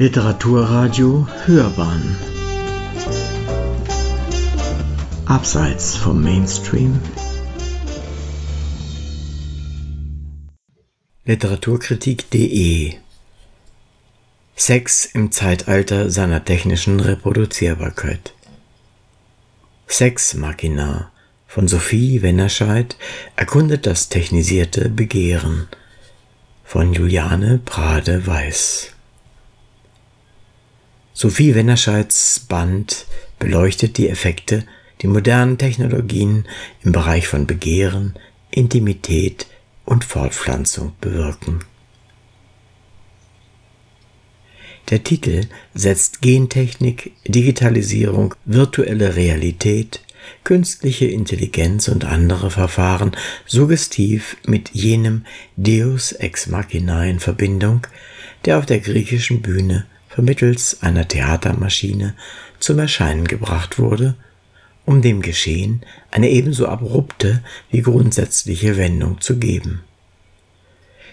Literaturradio Hörbahn. Abseits vom Mainstream. Literaturkritik.de Sex im Zeitalter seiner technischen Reproduzierbarkeit. Sex Machina von Sophie Wennerscheid erkundet das technisierte Begehren von Juliane Prade-Weiß Sophie Wennerscheids Band beleuchtet die Effekte, die modernen Technologien im Bereich von Begehren, Intimität und Fortpflanzung bewirken. Der Titel setzt Gentechnik, Digitalisierung, virtuelle Realität, künstliche Intelligenz und andere Verfahren suggestiv mit jenem Deus ex machina in Verbindung, der auf der griechischen Bühne vermittels einer Theatermaschine zum Erscheinen gebracht wurde, um dem Geschehen eine ebenso abrupte wie grundsätzliche Wendung zu geben.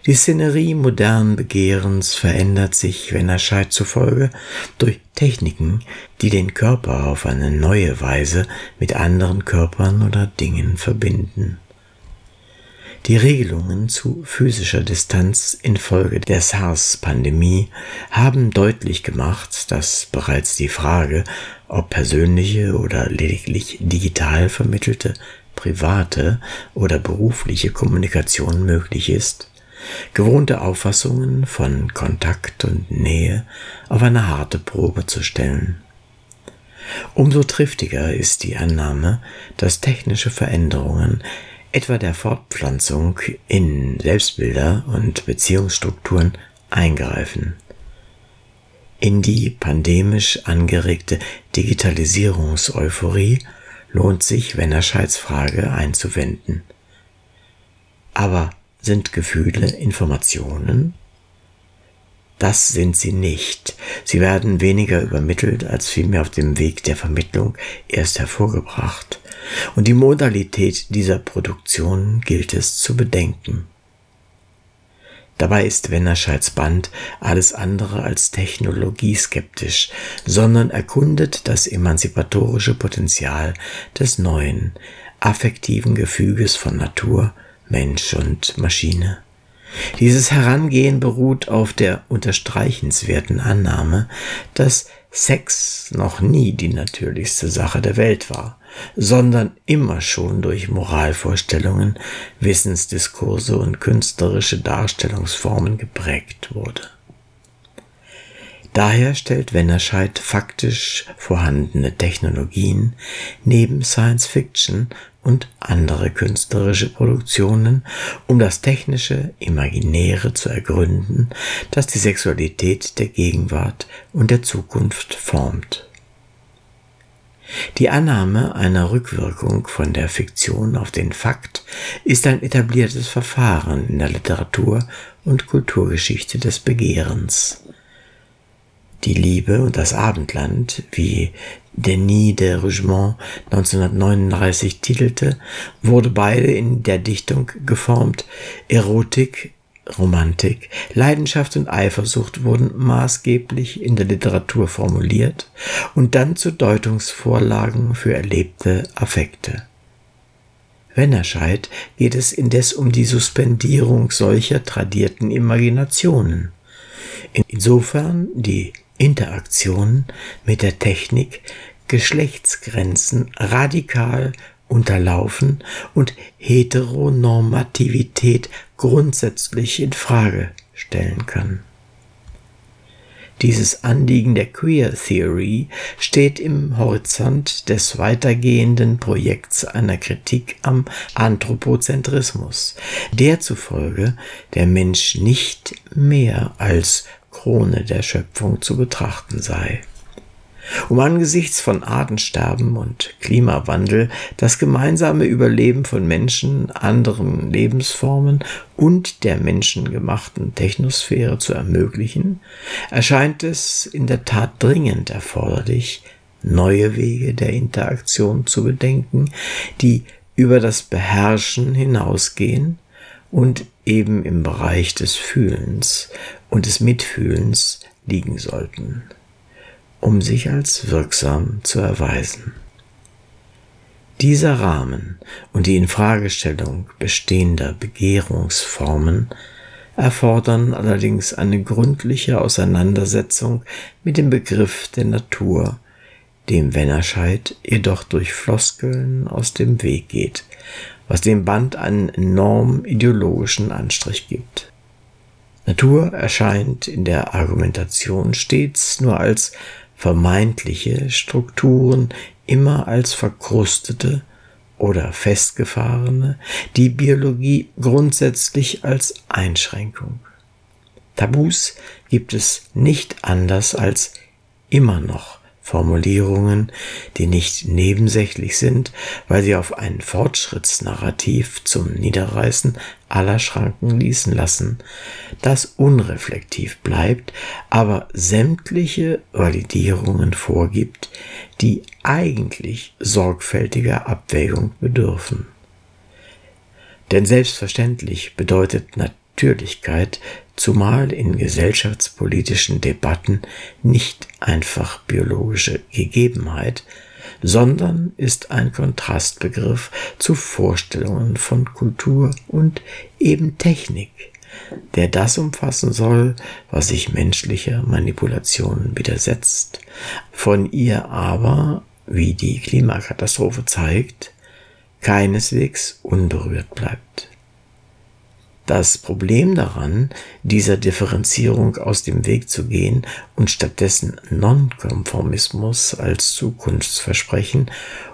Die Szenerie modernen Begehrens verändert sich, wenn Wennerscheid zufolge, durch Techniken, die den Körper auf eine neue Weise mit anderen Körpern oder Dingen verbinden. Die Regelungen zu physischer Distanz infolge der SARS-Pandemie haben deutlich gemacht, dass bereits die Frage, ob persönliche oder lediglich digital vermittelte private oder berufliche Kommunikation möglich ist, gewohnte Auffassungen von Kontakt und Nähe auf eine harte Probe zu stellen. Umso triftiger ist die Annahme, dass technische Veränderungen etwa der Fortpflanzung in Selbstbilder und Beziehungsstrukturen eingreifen. In die pandemisch angeregte Digitalisierungseuphorie lohnt sich Wennerscheids Frage einzuwenden. Aber sind Gefühle Informationen? Das sind sie nicht. Sie werden weniger übermittelt als vielmehr auf dem Weg der Vermittlung erst hervorgebracht. Und die Modalität dieser Produktion gilt es zu bedenken. Dabei ist Wennerscheids Band alles andere als technologieskeptisch, sondern erkundet das emanzipatorische Potenzial des neuen, affektiven Gefüges von Natur, Mensch und Maschine. Dieses Herangehen beruht auf der unterstreichenswerten Annahme, dass Sex noch nie die natürlichste Sache der Welt war, sondern immer schon durch Moralvorstellungen, Wissensdiskurse und künstlerische Darstellungsformen geprägt wurde. Daher stellt Wennerscheid faktisch vorhandene Technologien neben Science Fiction und andere künstlerische Produktionen, um das technische Imaginäre zu ergründen, das die Sexualität der Gegenwart und der Zukunft formt. Die Annahme einer Rückwirkung von der Fiktion auf den Fakt ist ein etabliertes Verfahren in der Literatur und Kulturgeschichte des Begehrens. Die Liebe und das Abendland, wie Denis de Rougemont 1939 titelte, wurde beide in der Dichtung geformt. Erotik, Romantik, Leidenschaft und Eifersucht wurden maßgeblich in der Literatur formuliert und dann zu Deutungsvorlagen für erlebte Affekte. Wennerscheid geht es indes um die Suspendierung solcher tradierten Imaginationen. Insofern die Interaktion mit der Technik Geschlechtsgrenzen radikal unterlaufen und Heteronormativität grundsätzlich in Frage stellen kann. Dieses Anliegen der Queer Theory steht im Horizont des weitergehenden Projekts einer Kritik am Anthropozentrismus, der zufolge der Mensch nicht mehr als Krone der Schöpfung zu betrachten sei. Um angesichts von Artensterben und Klimawandel das gemeinsame Überleben von Menschen, anderen Lebensformen und der menschengemachten Technosphäre zu ermöglichen, erscheint es in der Tat dringend erforderlich, neue Wege der Interaktion zu bedenken, die über das Beherrschen hinausgehen und eben im Bereich des Fühlens und des Mitfühlens liegen sollten, um sich als wirksam zu erweisen. Dieser Rahmen und die Infragestellung bestehender Begehrungsformen erfordern allerdings eine gründliche Auseinandersetzung mit dem Begriff der Natur, dem Wennerscheid jedoch durch Floskeln aus dem Weg geht, was dem Band einen enorm ideologischen Anstrich gibt. Natur erscheint in der Argumentation stets nur als vermeintliche Strukturen, immer als verkrustete oder festgefahrene, die Biologie grundsätzlich als Einschränkung. Tabus gibt es nicht anders als immer noch Formulierungen, die nicht nebensächlich sind, weil sie auf ein Fortschrittsnarrativ zum Niederreißen aller Schranken ließen lassen, das unreflektiv bleibt, aber sämtliche Validierungen vorgibt, die eigentlich sorgfältiger Abwägung bedürfen. Denn selbstverständlich bedeutet Natürlichkeit zumal in gesellschaftspolitischen Debatten nicht einfach biologische Gegebenheit, sondern ist ein Kontrastbegriff zu Vorstellungen von Kultur und eben Technik, der das umfassen soll, was sich menschlicher Manipulation widersetzt, von ihr aber, wie die Klimakatastrophe zeigt, keineswegs unberührt bleibt. Das Problem daran, dieser Differenzierung aus dem Weg zu gehen und stattdessen Nonkonformismus als Zukunftsversprechen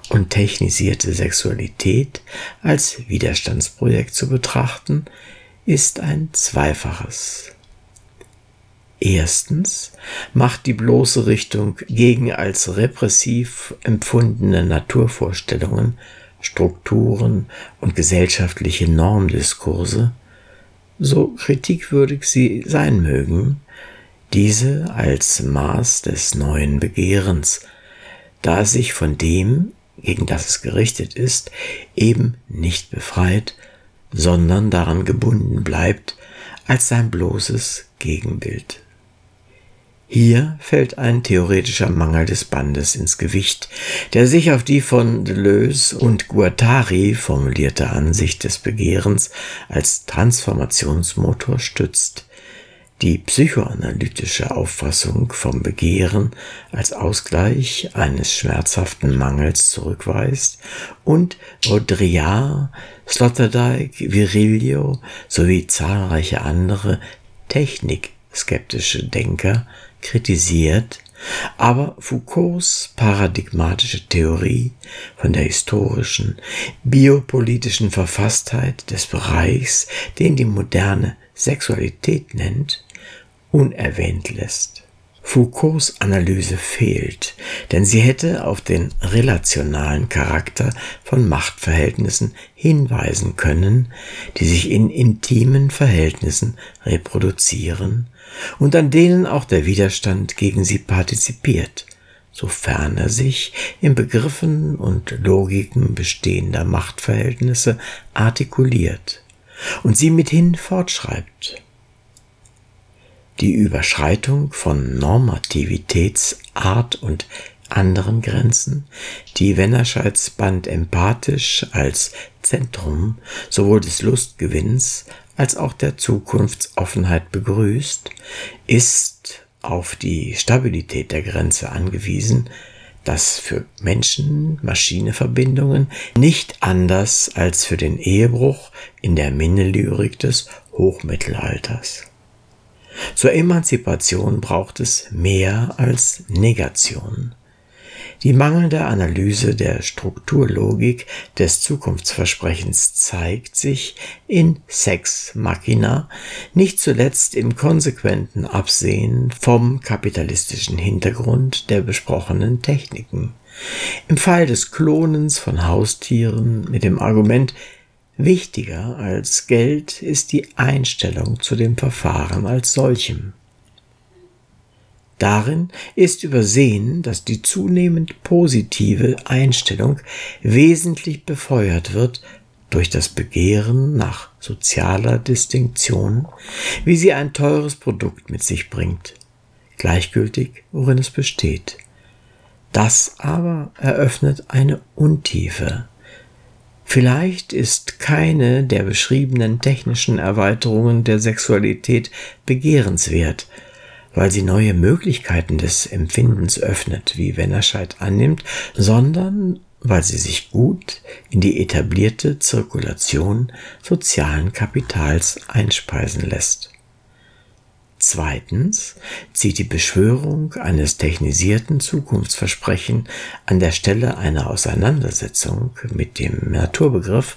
und technisierte Sexualität als Widerstandsprojekt zu betrachten, ist ein zweifaches. Erstens macht die bloße Richtung gegen als repressiv empfundene Naturvorstellungen, Strukturen und gesellschaftliche Normdiskurse so kritikwürdig sie sein mögen, diese als Maß des neuen Begehrens, da es sich von dem, gegen das es gerichtet ist, eben nicht befreit, sondern daran gebunden bleibt als sein bloßes Gegenbild. Hier fällt ein theoretischer Mangel des Bandes ins Gewicht, der sich auf die von Deleuze und Guattari formulierte Ansicht des Begehrens als Transformationsmotor stützt, die psychoanalytische Auffassung vom Begehren als Ausgleich eines schmerzhaften Mangels zurückweist und Baudrillard, Sloterdijk, Virilio sowie zahlreiche andere technikskeptische Denker kritisiert, aber Foucaults paradigmatische Theorie von der historischen, biopolitischen Verfasstheit des Bereichs, den die moderne Sexualität nennt, unerwähnt lässt. Foucaults Analyse fehlt, denn sie hätte auf den relationalen Charakter von Machtverhältnissen hinweisen können, die sich in intimen Verhältnissen reproduzieren und an denen auch der Widerstand gegen sie partizipiert, sofern er sich in Begriffen und Logiken bestehender Machtverhältnisse artikuliert und sie mithin fortschreibt. Die Überschreitung von Normativitätsart und anderen Grenzen, die Wennerscheids Band empathisch als Zentrum sowohl des Lustgewinns als auch der Zukunftsoffenheit begrüßt, ist auf die Stabilität der Grenze angewiesen, das für Menschen-Maschine-Verbindungen nicht anders als für den Ehebruch in der Minnelyrik des Hochmittelalters. Zur Emanzipation braucht es mehr als Negation. Die mangelnde Analyse der Strukturlogik des Zukunftsversprechens zeigt sich in Sex Machina, nicht zuletzt im konsequenten Absehen vom kapitalistischen Hintergrund der besprochenen Techniken. Im Fall des Klonens von Haustieren mit dem Argument, wichtiger als Geld ist die Einstellung zu dem Verfahren als solchem. Darin ist übersehen, dass die zunehmend positive Einstellung wesentlich befeuert wird durch das Begehren nach sozialer Distinktion, wie sie ein teures Produkt mit sich bringt. gleichgültig, worin es besteht. Das aber eröffnet eine Untiefe. Vielleicht ist keine der beschriebenen technischen Erweiterungen der Sexualität begehrenswert, weil sie neue Möglichkeiten des Empfindens öffnet, wie Wennerscheid annimmt, sondern weil sie sich gut in die etablierte Zirkulation sozialen Kapitals einspeisen lässt. Zweitens zieht die Beschwörung eines technisierten Zukunftsversprechen an der Stelle einer Auseinandersetzung mit dem Naturbegriff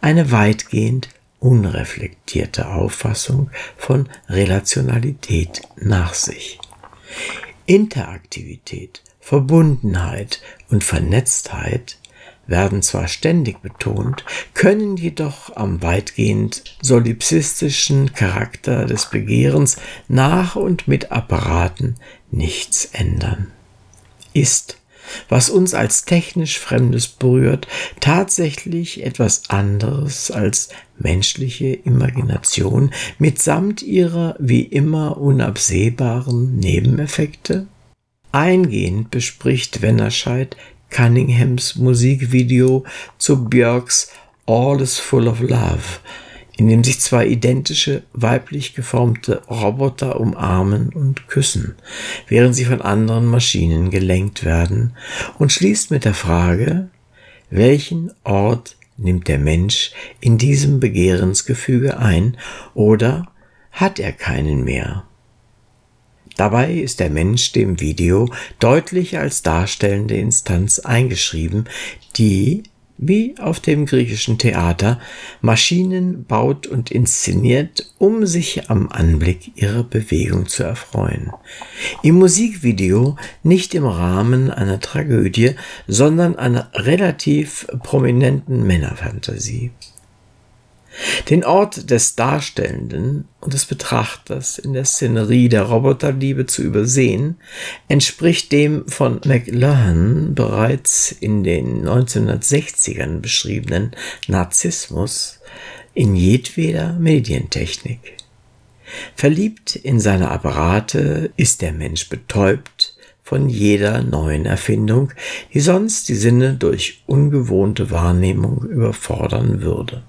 eine weitgehend unreflektierte Auffassung von Relationalität nach sich. Interaktivität, Verbundenheit und Vernetztheit werden zwar ständig betont, können jedoch am weitgehend solipsistischen Charakter des Begehrens nach und mit Apparaten nichts ändern. Ist, was uns als technisch Fremdes berührt, tatsächlich etwas anderes als menschliche Imagination mitsamt ihrer wie immer unabsehbaren Nebeneffekte? Eingehend bespricht Wennerscheid Cunninghams Musikvideo zu Björks All is Full of Love, in dem sich zwei identische weiblich geformte Roboter umarmen und küssen, während sie von anderen Maschinen gelenkt werden, und schließt mit der Frage, welchen Ort nimmt der Mensch in diesem Begehrensgefüge ein oder hat er keinen mehr? Dabei ist der Mensch dem Video deutlich als darstellende Instanz eingeschrieben, die, wie auf dem griechischen Theater, Maschinen baut und inszeniert, um sich am Anblick ihrer Bewegung zu erfreuen. Im Musikvideo nicht im Rahmen einer Tragödie, sondern einer relativ prominenten Männerfantasie. Den Ort des Darstellenden und des Betrachters in der Szenerie der Roboterliebe zu übersehen, entspricht dem von McLuhan bereits in den 1960ern beschriebenen Narzissmus in jedweder Medientechnik. Verliebt in seine Apparate ist der Mensch betäubt von jeder neuen Erfindung, die sonst die Sinne durch ungewohnte Wahrnehmung überfordern würde.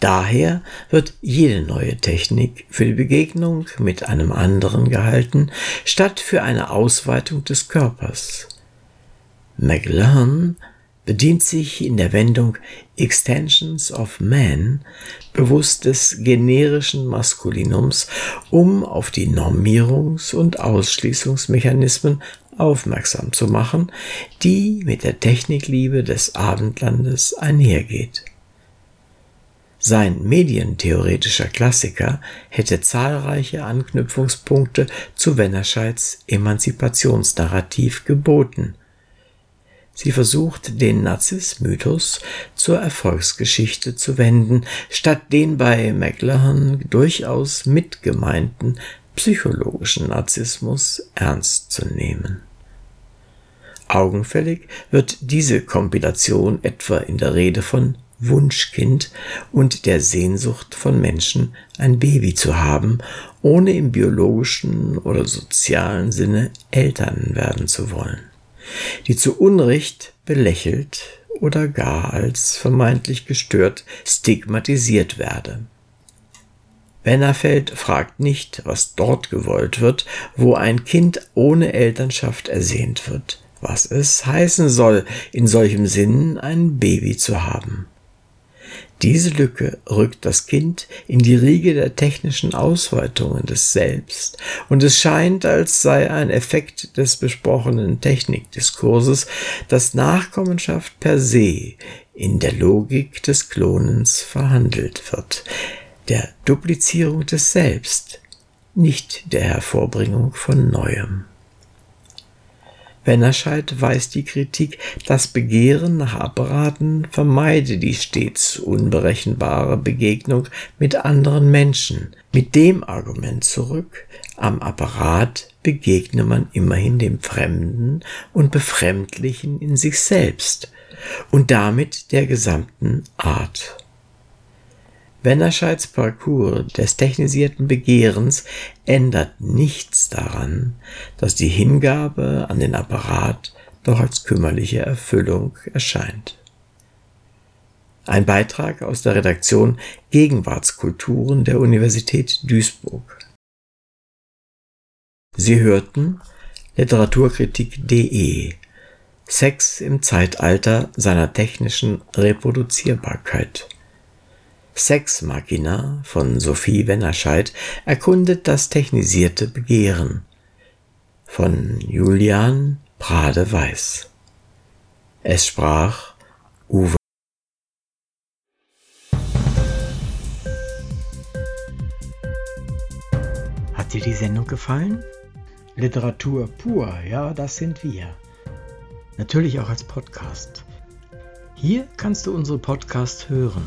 Daher wird jede neue Technik für die Begegnung mit einem anderen gehalten, statt für eine Ausweitung des Körpers. McLaren bedient sich in der Wendung Extensions of Man bewusst des generischen Maskulinums, um auf die Normierungs- und Ausschließungsmechanismen aufmerksam zu machen, die mit der Technikliebe des Abendlandes einhergeht. Sein medientheoretischer Klassiker hätte zahlreiche Anknüpfungspunkte zu Wennerscheids Emanzipationsnarrativ geboten. Sie versucht, den Narzissmythos zur Erfolgsgeschichte zu wenden, statt den bei McLuhan durchaus mitgemeinten psychologischen Narzissmus ernst zu nehmen. Augenfällig wird diese Kompilation etwa in der Rede von Wunschkind und der Sehnsucht von Menschen, ein Baby zu haben, ohne im biologischen oder sozialen Sinne Eltern werden zu wollen, die zu Unrecht belächelt oder gar als vermeintlich gestört stigmatisiert werde. Wennerfeld fragt nicht, was dort gewollt wird, wo ein Kind ohne Elternschaft ersehnt wird, was es heißen soll, in solchem Sinn ein Baby zu haben. Diese Lücke rückt das Kind in die Riege der technischen Ausweitungen des Selbst, und es scheint, als sei ein Effekt des besprochenen Technikdiskurses, dass Nachkommenschaft per se in der Logik des Klonens verhandelt wird, der Duplizierung des Selbst, nicht der Hervorbringung von Neuem. Wennerscheid weist die Kritik, das Begehren nach Apparaten vermeide die stets unberechenbare Begegnung mit anderen Menschen, mit dem Argument zurück, am Apparat begegne man immerhin dem Fremden und Befremdlichen in sich selbst und damit der gesamten Art. Wennerscheids Parcours des technisierten Begehrens ändert nichts daran, dass die Hingabe an den Apparat doch als kümmerliche Erfüllung erscheint. Ein Beitrag aus der Redaktion Gegenwartskulturen der Universität Duisburg. Sie hörten Literaturkritik.de Sex im Zeitalter seiner technischen Reproduzierbarkeit. Sex Machina von Sophie Wennerscheid erkundet das technisierte Begehren von Julian Prade Weiß. Es sprach Uwe Hat dir die Sendung gefallen? Literatur pur, ja, das sind wir. Natürlich auch als Podcast. Hier kannst du unsere Podcasts hören.